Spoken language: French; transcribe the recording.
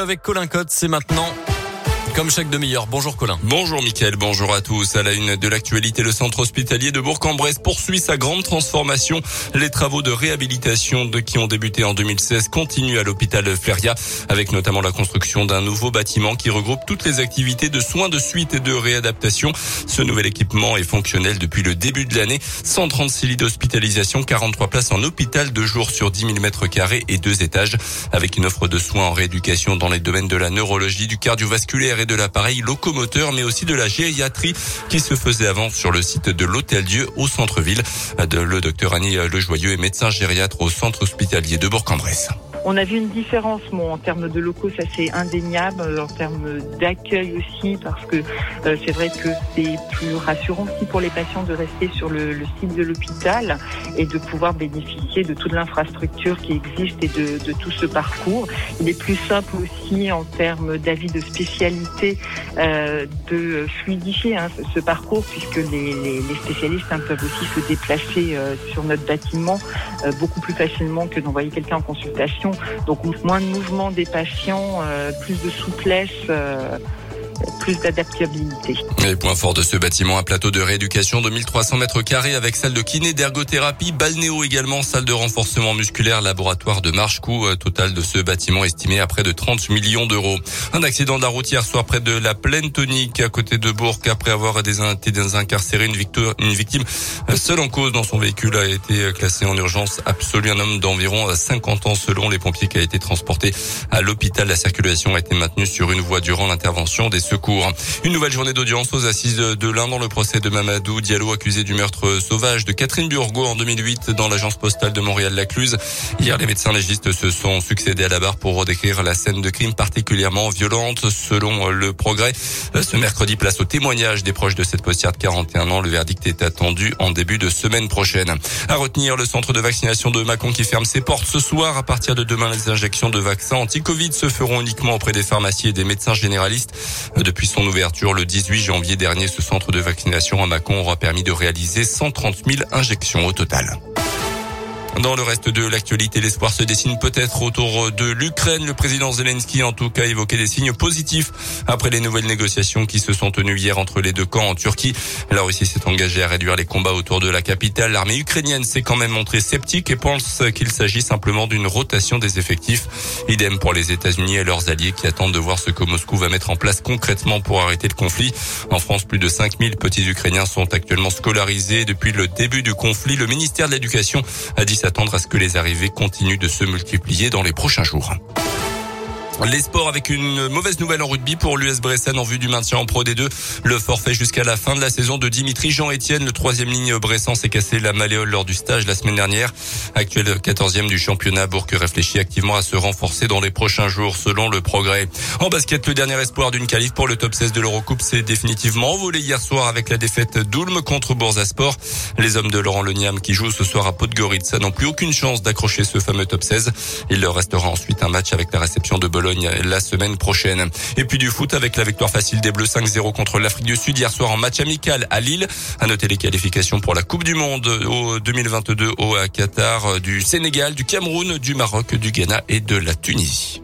Avec Colin Cotte, c'est maintenant. Comme chaque demi-heure. Bonjour Colin. Bonjour Mickaël, bonjour à tous. À la une de l'actualité, le centre hospitalier de Bourg-en-Bresse poursuit sa grande transformation. Les travaux de réhabilitation de qui ont débuté en 2016 continuent à l'hôpital Fleria, avec notamment la construction d'un nouveau bâtiment qui regroupe toutes les activités de soins de suite et de réadaptation. Ce nouvel équipement est fonctionnel depuis le début de l'année. 136 lits d'hospitalisation, 43 places en hôpital de jour sur 10 000 mètres carrés et deux étages, avec une offre de soins en rééducation dans les domaines de la neurologie, du cardiovasculaire et de l'appareil locomoteur, mais aussi de la gériatrie qui se faisait avant sur le site de l'Hôtel Dieu au centre-ville. Le docteur Annie Lejoyeux est médecin gériatre au centre hospitalier de Bourg-en-Bresse. On a vu une différence, en termes de locaux, ça c'est indéniable, euh, en termes d'accueil aussi, parce que euh, c'est vrai que c'est plus rassurant aussi pour les patients de rester sur le, site de l'hôpital et de pouvoir bénéficier de toute l'infrastructure qui existe et de, tout ce parcours. Il est plus simple aussi en termes d'avis de spécialité euh, de fluidifier hein, ce parcours, puisque les, spécialistes hein, peuvent aussi se déplacer sur notre bâtiment beaucoup plus facilement que d'envoyer quelqu'un en consultation. Donc moins de mouvement des patients, euh, plus de souplesse. Plus d'adaptabilité. Les points forts de ce bâtiment, un plateau de rééducation de 1300 mètres carrés avec salle de kiné, d'ergothérapie, balnéo également, salle de renforcement musculaire, laboratoire de marche, coût euh, total de ce bâtiment estimé à près de 30 millions d'euros. Un accident de la route hier soir près de la plaine tonique à côté de Bourg après avoir été désincarcéré une, victoire, une victime euh, seule en cause dans son véhicule a été euh, classé en urgence absolue. Un homme d'environ 50 ans selon les pompiers qui a été transporté à l'hôpital. La circulation a été maintenue sur une voie durant l'intervention des Une nouvelle journée d'audience aux assises de l'Inde dans le procès de Mamadou Diallo accusé du meurtre sauvage de Catherine Burgot en 2008 dans l'agence postale de Montréal-Lacluse. Hier, les médecins légistes se sont succédés à la barre pour redécrire la scène de crime particulièrement violente. Selon le progrès, ce mercredi, place au témoignage des proches de cette postière de 41 ans. Le verdict est attendu en début de semaine prochaine. À retenir le centre de vaccination de Macon qui ferme ses portes ce soir. À partir de demain, les injections de vaccins anti-Covid se feront uniquement auprès des pharmacies et des médecins généralistes. Depuis son ouverture le 18 janvier dernier, ce centre de vaccination à Mâcon aura permis de réaliser 130 000 injections au total. Dans le reste de l'actualité, l'espoir se dessine peut-être autour de l'Ukraine. Le président Zelensky, en tout cas, évoqué des signes positifs après les nouvelles négociations qui se sont tenues hier entre les deux camps en Turquie. La Russie s'est engagée à réduire les combats autour de la capitale. L'armée ukrainienne s'est quand même montrée sceptique et pense qu'il s'agit simplement d'une rotation des effectifs. Idem pour les États-Unis et leurs alliés qui attendent de voir ce que Moscou va mettre en place concrètement pour arrêter le conflit. En France, plus de 5000 petits Ukrainiens sont actuellement scolarisés depuis le début du conflit. Le ministère de l'Éducation a dit s'attendre à ce que les arrivées continuent de se multiplier dans les prochains jours. Les sports avec une mauvaise nouvelle en rugby pour l'US Bressan en vue du maintien en Pro D2. Le forfait jusqu'à la fin de la saison de Dimitri Jean-Etienne, le troisième ligne Bressan s'est cassé la malléole lors du stage la semaine dernière. Actuel quatorzième du championnat, Bourg réfléchit activement à se renforcer dans les prochains jours selon le progrès. En basket, le dernier espoir d'une qualif pour le top 16 de l'Eurocoupe s'est définitivement envolé hier soir avec la défaite d'Ulm contre Boursasport. Les hommes de Laurent Leniam qui jouent ce soir à Podgorica n'ont plus aucune chance d'accrocher ce fameux top 16. Il leur restera ensuite un match avec la réception de Bologne la semaine prochaine. Et puis du foot avec la victoire facile des Bleus 5-0 contre l'Afrique du Sud hier soir en match amical à Lille. À noter les qualifications pour la Coupe du Monde au 2022 au Qatar du Sénégal, du Cameroun, du Maroc, du Ghana et de la Tunisie.